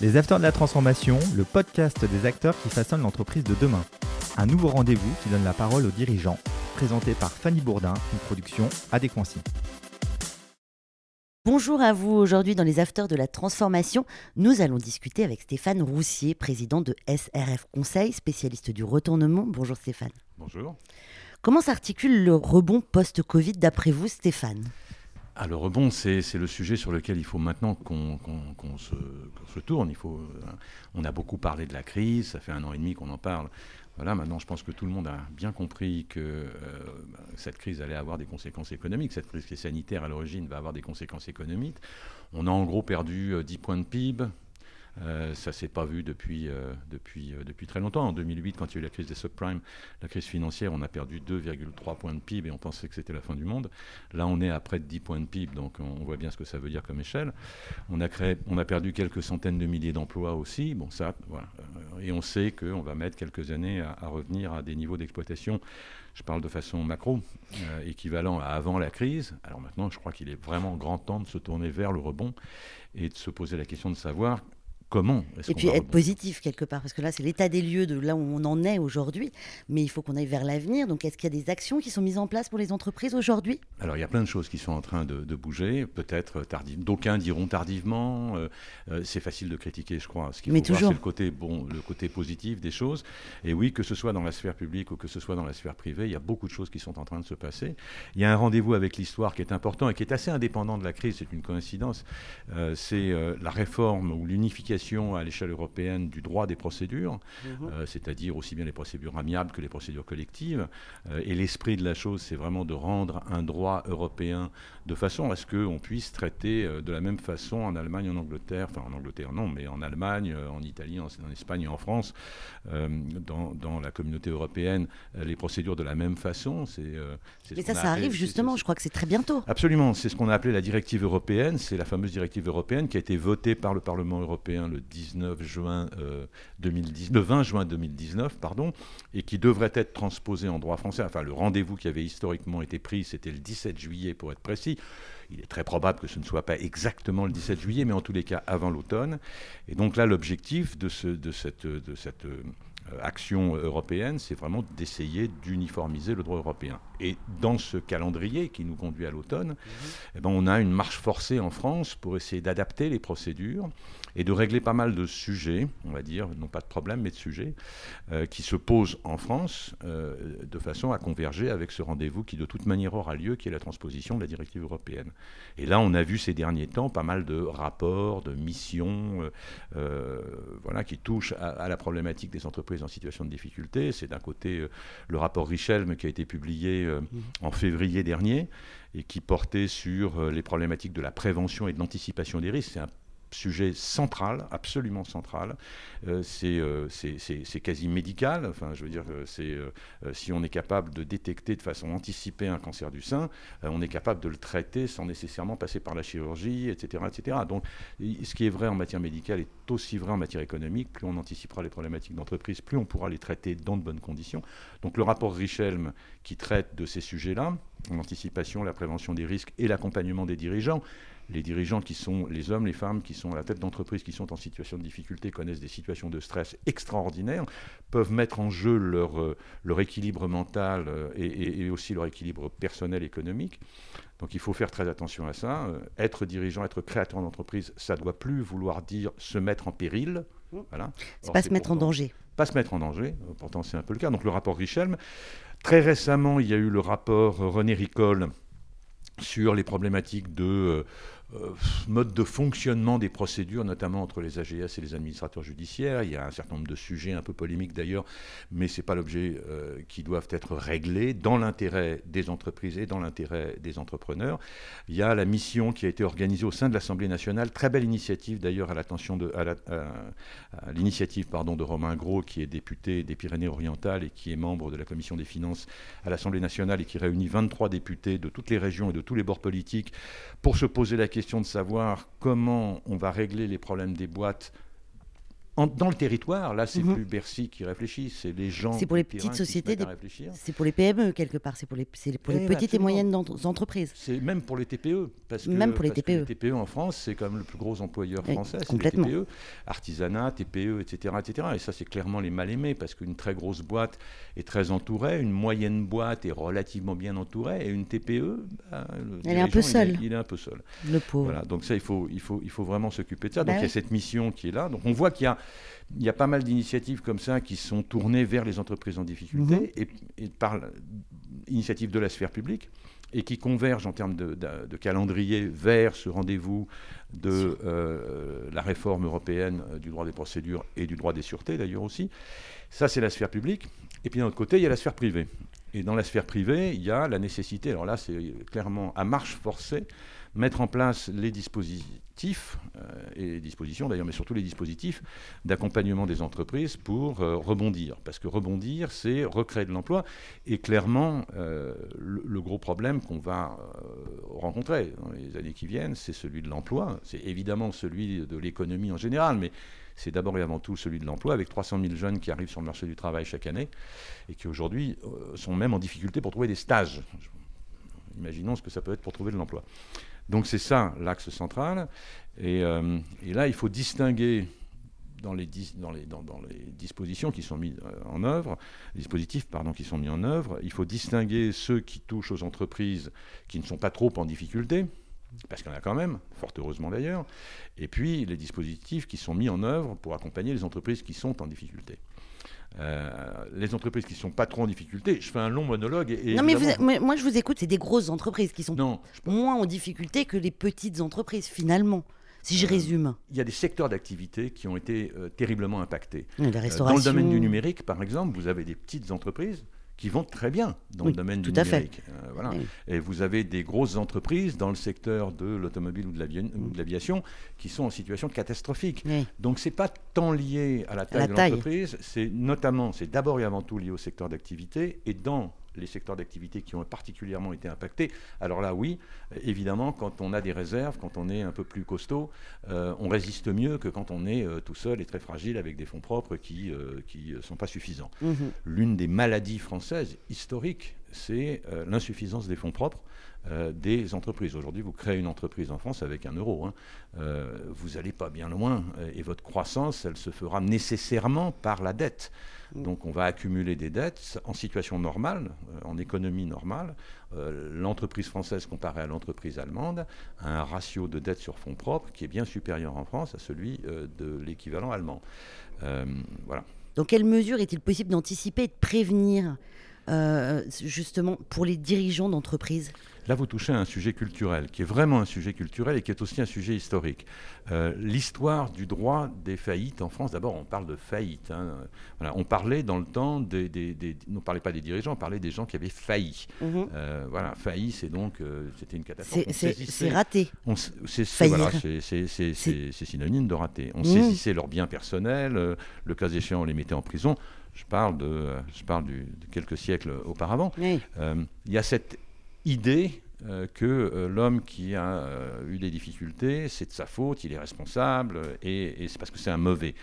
Les Acteurs de la Transformation, le podcast des acteurs qui façonnent l'entreprise de demain. Un nouveau rendez-vous qui donne la parole aux dirigeants, présenté par Fanny Bourdin, une production Adéquancy. Bonjour à vous. Aujourd'hui, dans les Afters de la Transformation, nous allons discuter avec Stéphane Roussier, président de SRF Conseil, spécialiste du retournement. Bonjour Stéphane. Bonjour. Comment s'articule le rebond post-Covid d'après vous, Stéphane? Ah, le rebond, c'est le sujet sur lequel il faut maintenant qu'on se, tourne. Euh, on a beaucoup parlé de la crise, ça fait un an et demi qu'on en parle. Voilà, maintenant, je pense que tout le monde a bien compris que euh, cette crise allait avoir des conséquences économiques. Cette crise qui sanitaire à l'origine va avoir des conséquences économiques. On a en gros perdu 10 euh, points de PIB, euh, ça s'est pas vu depuis, euh, depuis, euh, depuis très longtemps. En 2008, quand il y a eu la crise des subprimes, la crise financière, on a perdu 2,3 points de PIB et on pensait que c'était la fin du monde. Là, on est à près de 10 points de PIB, donc on voit bien ce que ça veut dire comme échelle. On a, créé, on a perdu quelques centaines de milliers d'emplois aussi. Bon, ça. Et on sait qu'on va mettre quelques années à, revenir à des niveaux d'exploitation je parle de façon macro, équivalent à avant la crise. Alors maintenant, je crois qu'il est vraiment grand temps de se tourner vers le rebond et de se poser la question de savoir comment Et puis être positif quelque part, parce que là, c'est l'état des lieux de là où on en est aujourd'hui, mais il faut qu'on aille vers l'avenir. Donc, est-ce qu'il y a des actions qui sont mises en place pour les entreprises aujourd'hui? Alors, il y a plein de choses qui sont en train de, bouger, peut-être tardivement. D'aucuns diront tardivement. Euh, euh, c'est facile de critiquer, je crois. Ce qu'il faut toujours. voir, c'est le côté, bon, le côté positif des choses. Et oui, que ce soit dans la sphère publique ou que ce soit dans la sphère privée, il y a beaucoup de choses qui sont en train de se passer. Il y a un rendez-vous avec l'histoire qui est important et qui est assez indépendant de la crise, c'est une coïncidence. Euh, c'est la réforme ou l'unification à l'échelle européenne du droit des procédures, mhm. euh, c'est-à-dire aussi bien les procédures amiables que les procédures collectives. Euh, et l'esprit de la chose, c'est vraiment de rendre un droit européen de façon à ce qu'on puisse traiter euh, de la même façon en Allemagne, en Angleterre, enfin en Angleterre non, mais en Allemagne, en Italie, en, Espagne et en France, dans, dans, la communauté européenne, les procédures de la même façon. C'est, mais ça, ça arrive justement, je crois que c'est très bientôt. Absolument, c'est ce qu'on a appelé la directive européenne, c'est la fameuse directive européenne qui a été votée par le Parlement européen le 19 juin 2010, euh, le 20 juin 2019, pardon, et qui devrait être transposé en droit français. Enfin, le rendez-vous qui avait historiquement été pris, c'était le 17 juillet pour être précis. Il est très probable que ce ne soit pas exactement le 17 juillet, mais en tous les cas avant l'automne. Et donc là, l'objectif de, ce, de cette, de cette euh, action européenne, c'est vraiment d'essayer d'uniformiser le droit européen. Et dans ce calendrier qui nous conduit à l'automne, mhm. eh ben, on a une marche forcée en France pour essayer d'adapter les procédures et de régler pas mal de sujets, on va dire, non pas de problèmes, mais de sujets, euh, qui se posent en France euh, de façon à converger avec ce rendez-vous qui de toute manière aura lieu, qui est la transposition de la directive européenne. Et là, on a vu ces derniers temps pas mal de rapports, de missions, euh, voilà, qui touchent à, la problématique des entreprises en situation de difficulté. C'est d'un côté le rapport Richelme qui a été publié mmh. en février dernier et qui portait sur les problématiques de la prévention et de l'anticipation des risques. C'est un sujet central, absolument central. Euh, euh, c'est quasi médical. Enfin, je veux dire, c'est euh, si on est capable de détecter de façon anticipée un cancer du sein, on est capable de le traiter sans nécessairement passer par la chirurgie, etc., etc. Donc, ce qui est vrai en matière médicale est aussi vrai en matière économique. Plus on anticipera les problématiques d'entreprise, plus on pourra les traiter dans de bonnes conditions. Donc, le rapport Richelme qui traite de ces sujets-là, l'anticipation, la prévention des risques et l'accompagnement des dirigeants les dirigeants qui sont les hommes, les femmes qui sont à la tête d'entreprises qui sont en situation de difficulté, connaissent des situations de stress extraordinaires, peuvent mettre en jeu leur, euh, leur équilibre mental euh, et, aussi leur équilibre personnel économique. Donc il faut faire très attention à ça. Euh, être dirigeant, être créateur d'entreprise, ça ne doit plus vouloir dire se mettre en péril. Mmh. Voilà. C'est pas se mettre en danger. Pas se mettre en danger, pourtant c'est un peu le cas. Donc le rapport Richelme. Très récemment, il y a eu le rapport René Ricol sur les problématiques de euh, mode de fonctionnement des procédures, notamment entre les AGS et les administrateurs judiciaires. Il y a un certain nombre de sujets un peu polémiques d'ailleurs, mais ce n'est pas l'objet euh, qui doivent être réglés dans l'intérêt des entreprises et dans l'intérêt des entrepreneurs. Il y a la mission qui a été organisée au sein de l'Assemblée nationale, très belle initiative d'ailleurs à l'attention de l'initiative pardon de Romain Gros qui est député des Pyrénées-Orientales et qui est membre de la commission des finances à l'Assemblée nationale et qui réunit 23 députés de toutes les régions et de tous les bords politiques pour se poser la question question de savoir comment on va régler les problèmes des boîtes dans le territoire, là, c'est mhm. plus Bercy qui réfléchit, c'est les gens. C'est pour les petites sociétés, c'est pour les PME quelque part, c'est pour les, pour les eh, petites et moyennes entreprises. C'est même pour les TPE, parce que, même pour les TPE. les TPE en France, c'est quand même le plus gros employeur français, c'est les TPE, artisanat, TPE, etc., etc. Et ça, c'est clairement les mal aimés, parce qu'une très grosse boîte est très entourée, une moyenne boîte est relativement bien entourée, et une TPE, bah, elle est un peu seule. Il est, un peu seul. Le pauvre. Voilà, donc ça, il faut, il faut, il faut vraiment s'occuper de ça. Donc bah il y a cette mission qui est là. Donc on voit qu'il y a il y a pas mal d'initiatives comme ça qui sont tournées vers les entreprises en difficulté mhm. et, par l'initiative de la sphère publique et qui convergent en termes de, calendrier vers ce rendez-vous de euh, la réforme européenne du droit des procédures et du droit des sûretés d'ailleurs aussi. Ça, c'est la sphère publique. Et puis d'un autre côté, il y a la sphère privée. Et dans la sphère privée, il y a la nécessité, alors là, c'est clairement à marche forcée, mettre en place les dispositifs, euh, et les dispositions d'ailleurs, mais surtout les dispositifs d'accompagnement des entreprises pour euh, rebondir. Parce que rebondir, c'est recréer de l'emploi. Et clairement, euh, le, gros problème qu'on va rencontrer dans les années qui viennent, c'est celui de l'emploi. C'est évidemment celui de l'économie en général, mais c'est d'abord et avant tout celui de l'emploi, avec 300 000 jeunes qui arrivent sur le marché du travail chaque année et qui aujourd'hui sont même en difficulté pour trouver des stages. Imaginons ce que ça peut être pour trouver de l'emploi. Donc c'est ça l'axe central. Euh, et, là, il faut distinguer dans les, dispositions qui sont mises euh, en œuvre, dispositifs qui sont mis en œuvre, il faut distinguer ceux qui touchent aux entreprises qui ne sont pas trop en difficulté, parce qu'il y en a quand même, fort heureusement d'ailleurs, et puis les dispositifs qui sont mis en œuvre pour accompagner les entreprises qui sont en difficulté. Euh, les entreprises qui ne sont pas trop en difficulté, je fais un long monologue. Et, non, mais, moi je vous écoute, c'est des grosses entreprises qui sont moins en difficulté que les petites entreprises finalement. Si je euh, résume. Il y a des secteurs d'activité qui ont été euh, terriblement impactés. dans le domaine du numérique, par exemple, vous avez des petites entreprises qui vont très bien dans le domaine du numérique. Euh, voilà. Et vous avez des grosses entreprises dans le secteur de l'automobile ou de l'aviation qui sont en situation catastrophique. Donc c'est pas tant lié à la taille de l'entreprise, c'est notamment, c'est d'abord et avant tout lié au secteur d'activité et dans les secteurs d'activité qui ont particulièrement été impactés. Alors là, oui, évidemment, quand on a des réserves, quand on est un peu plus costaud, euh, on résiste mieux que quand on est euh, tout seul et très fragile avec des fonds propres qui ne euh, sont pas suffisants. Mhm. L'une des maladies françaises historiques, c'est l'insuffisance des fonds propres. Des entreprises. Aujourd'hui, vous créez une entreprise en France avec un euro. Hein. vous n'allez pas bien loin et votre croissance, elle se fera nécessairement par la dette. Mm. Donc on va accumuler des dettes en situation normale, euh, en économie normale. Euh, l'entreprise française comparée à l'entreprise allemande a un ratio de dette sur fonds propres qui est bien supérieur en France à celui euh, de l'équivalent allemand. voilà. Dans quelle mesure est-il possible d'anticiper et de prévenir justement pour les dirigeants d'entreprise Là, vous touchez à un sujet culturel, qui est vraiment un sujet culturel et qui est aussi un sujet historique. Euh, l'histoire du droit des faillites en France, d'abord, on parle de faillite. Hein. Voilà, on parlait dans le temps des, des, on parlait pas des dirigeants, on parlait des gens qui avaient failli. Mhm. Euh, voilà, failli, c'est donc, euh, c'était une catastrophe. C'est raté. C'est voilà, synonyme de raté. On mhm. saisissait leurs biens personnels, le cas échéant, on les mettait en prison. Je parle de, je parle de quelques siècles auparavant. Il y a cette idée euh, que euh, l'homme qui a euh, eu des difficultés, c'est de sa faute, il est responsable, et, c'est parce que c'est un mauvais.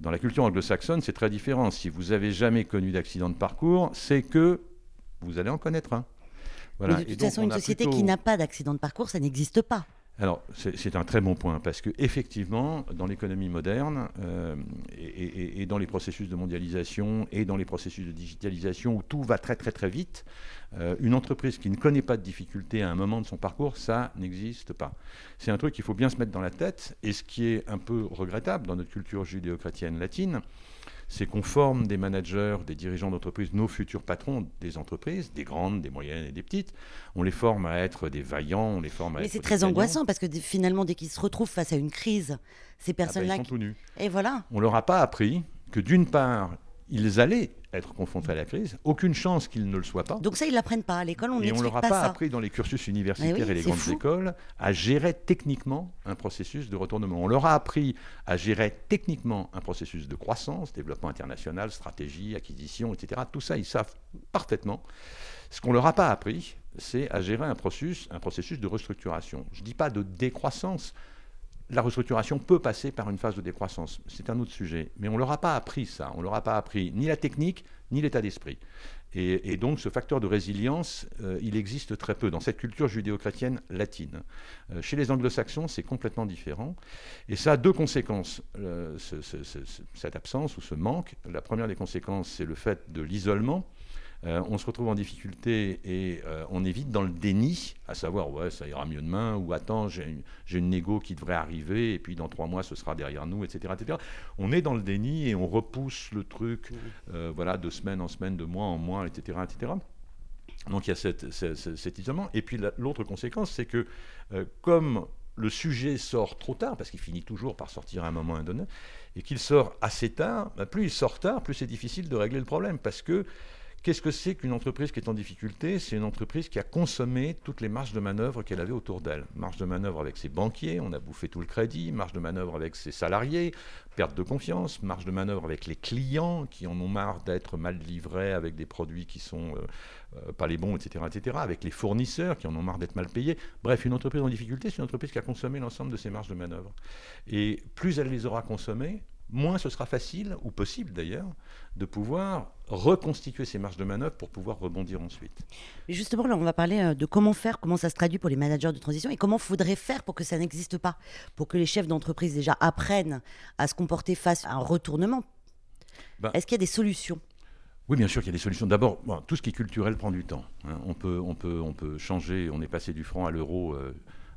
Dans la culture anglo-saxonne, c'est très différent. Si vous avez jamais connu d'accident de parcours, c'est que vous allez en connaître un. Voilà. de toute façon, une société qui n'a pas d'accident de parcours, ça n'existe pas. Alors, c'est un très bon point, parce qu'effectivement, dans l'économie moderne euh, et, dans les processus de mondialisation et dans les processus de digitalisation où tout va très très très vite, euh, une entreprise qui ne connaît pas de difficultés à un moment de son parcours, ça n'existe pas. C'est un truc qu'il faut bien se mettre dans la tête, et ce qui est un peu regrettable dans notre culture judéo-chrétienne latine, c'est qu'on forme des managers, des dirigeants d'entreprise, nos futurs patrons des entreprises, des grandes, des moyennes et des petites. On les forme à être des vaillants, on les forme à Mais c'est très angoissant parce que finalement, dès qu'ils se retrouvent face à une crise, ces personnes-là. Ah ben, ils sont tout nus. Et voilà. On leur a pas appris que d'une part, ils allaient être confrontés à la crise, aucune chance qu'ils ne le soient pas. Donc ça, ils l'apprennent pas à l'école, on Et on ne leur a pas, appris dans les cursus universitaires et les grandes écoles à gérer techniquement un processus de retournement. On leur a appris à gérer techniquement un processus de croissance, développement international, stratégie, acquisition, etc. Tout ça, ils savent parfaitement. Ce qu'on leur a pas appris, c'est à gérer un processus, un processus de restructuration. Je ne dis pas de décroissance, la restructuration peut passer par une phase de décroissance. C'est un autre sujet. Mais on ne leur a pas appris ça. On ne leur a pas appris ni la technique, ni l'état d'esprit. Et, donc ce facteur de résilience, euh, il existe très peu dans cette culture judéo-chrétienne latine. Euh, chez les anglo-saxons, c'est complètement différent. Et ça a deux conséquences, euh, cette absence ou ce manque. La première des conséquences, c'est le fait de l'isolement. Euh, on se retrouve en difficulté et euh, on est vite dans le déni, à savoir ouais ça ira mieux demain ou attends j'ai une, une, négo qui devrait arriver et puis dans trois mois ce sera derrière nous etc etc. On est dans le déni et on repousse le truc euh, voilà de semaine en semaine, de mois en mois etc etc. Donc il y a cet isolement. Et puis l'autre conséquence, c'est que comme le sujet sort trop tard, parce qu'il finit toujours par sortir à un moment donné, et qu'il sort assez tard, bah, plus il sort tard, plus c'est difficile de régler le problème, parce que Qu'est-ce que c'est qu'une entreprise qui est en difficulté? C'est une entreprise qui a consommé toutes les marges de manœuvre qu'elle avait autour d'elle. Marge de manœuvre avec ses banquiers, on a bouffé tout le crédit, marge de manœuvre avec ses salariés, perte de confiance, marge de manœuvre avec les clients qui en ont marre d'être mal livrés avec des produits qui sont euh, euh, pas les bons, etc., etc., avec les fournisseurs qui en ont marre d'être mal payés. Bref, une entreprise en difficulté, c'est une entreprise qui a consommé l'ensemble de ses marges de manœuvre. Et plus elle les aura consommées, moins ce sera facile, ou possible d'ailleurs, de pouvoir reconstituer ces marges de manœuvre pour pouvoir rebondir ensuite. Justement, là, on va parler euh, de comment faire, comment ça se traduit pour les managers de transition et comment faudrait faire pour que ça n'existe pas, pour que les chefs d'entreprise déjà apprennent à se comporter face à un retournement. Ben Est-ce qu'il y a des solutions? Oui, bien sûr qu'il y a des solutions. D'abord, tout ce qui est culturel prend du temps. Hein. On, peut, on, peut, on peut changer, on est passé du franc à l'euro euh,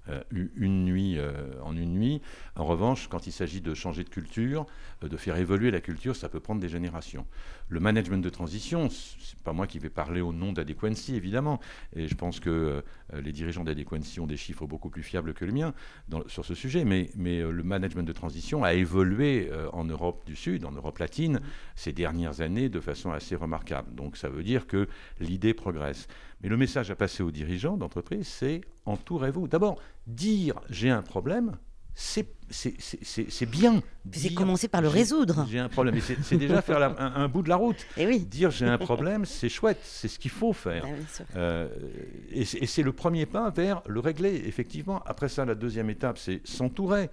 euh, une nuit euh, en une nuit. En revanche, quand il s'agit de changer de culture, euh, de faire évoluer la culture, ça peut prendre des générations. Le management de transition, c'est pas moi qui vais parler au nom d'Adequancy, évidemment, et je pense que les dirigeants d'Adequancy ont des chiffres beaucoup plus fiables que le mien sur ce sujet, mais, mais le management de transition a évolué en Europe du Sud, en Europe latine, ces dernières années de façon assez remarquable. Donc ça veut dire que l'idée progresse. Mais le message à passer aux dirigeants d'entreprise, c'est entourez-vous. D'abord, dire j'ai un problème, c'est bien. C'est commencer par le résoudre. J'ai un problème. C'est déjà faire un, bout de la route. Et oui. Dire j'ai un problème, c'est chouette. C'est ce qu'il faut faire. Ah euh, et c'est le premier pas vers le régler, effectivement. Après ça, la deuxième étape, c'est s'entourer.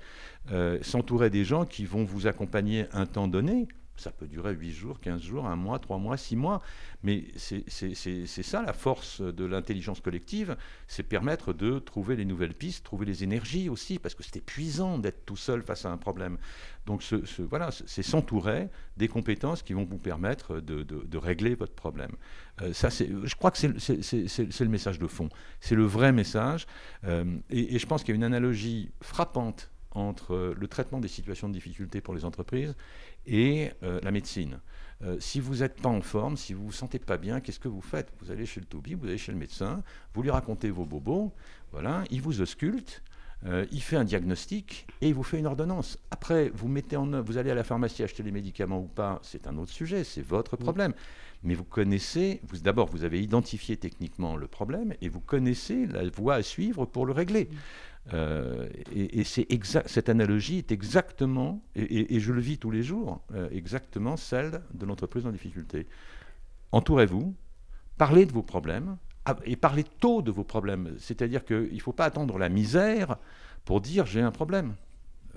Euh, s'entourer des gens qui vont vous accompagner un temps donné ça peut durer 8 jours, 15 jours, 1 mois, 3 mois, 6 mois. Mais c'est ça la force de l'intelligence collective, c'est permettre de trouver les nouvelles pistes, trouver les énergies aussi, parce que c'est épuisant d'être tout seul face à un problème. Donc voilà, c'est s'entourer des compétences qui vont vous permettre de, régler votre problème. Euh, ça, je crois que c'est le message de fond. C'est le vrai message. Euh, et je pense qu'il y a une analogie frappante entre le traitement des situations de difficulté pour les entreprises et euh, la médecine. Euh, si vous n'êtes pas en forme, si vous ne vous sentez pas bien, qu'est-ce que vous faites? Vous allez chez le toubib, vous allez chez le médecin, vous lui racontez vos bobos, voilà, il vous ausculte, euh, il fait un diagnostic et il vous fait une ordonnance. Après, vous mettez en œuvre, vous allez à la pharmacie acheter les médicaments ou pas, c'est un autre sujet, c'est votre problème. Mais vous connaissez, vous, d'abord, vous avez identifié techniquement le problème et vous connaissez la voie à suivre pour le régler. Euh, et, cette analogie est exactement, et, je le vis tous les jours, euh, exactement celle de l'entreprise en difficulté. Entourez-vous, parlez de vos problèmes, ah, et parlez tôt de vos problèmes. C'est-à-dire qu'il ne faut pas attendre la misère pour dire j'ai un problème.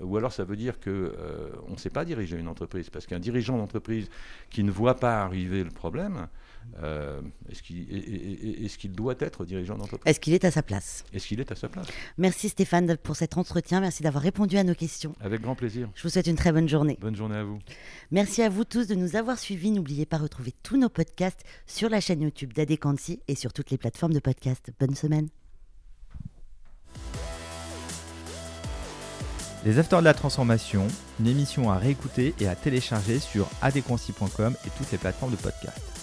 Ou alors ça veut dire qu'on euh, ne sait pas diriger une entreprise, parce qu'un dirigeant d'entreprise qui ne voit pas arriver le problème, euh, est-ce qu'il doit être dirigeant d'entreprise? Est-ce qu'il est à sa place? Est-ce qu'il est à sa place? Merci Stéphane pour cet entretien. Merci d'avoir répondu à nos questions. Avec grand plaisir. Je vous souhaite une très bonne journée. Bonne journée à vous. Merci à vous tous de nous avoir suivis. N'oubliez pas de retrouver tous nos podcasts sur la chaîne YouTube d'Adequancy et sur toutes les plateformes de podcast. Bonne semaine. Les Afters de la Transformation, une émission à réécouter et à télécharger sur adequancy.com et toutes les plateformes de podcast.